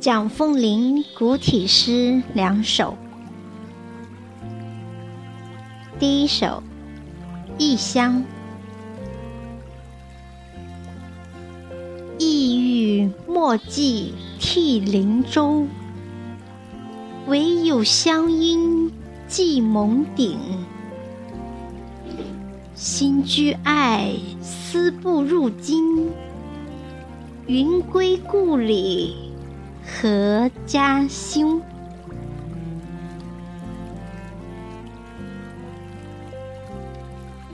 蒋凤林古体诗两首，第一首《异乡》。异域莫寄涕零舟，唯有乡音寄蒙顶。新居爱，思不入京，云归故里。何家兄。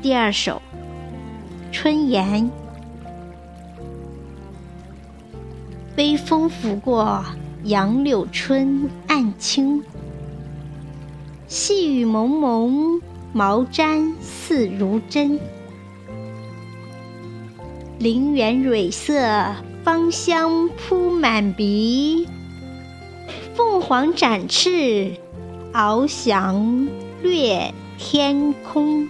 第二首《春言》，微风拂过杨柳春暗青，细雨蒙蒙，毛毡似如针。林园蕊色。芳香扑满鼻，凤凰展翅，翱翔掠天空。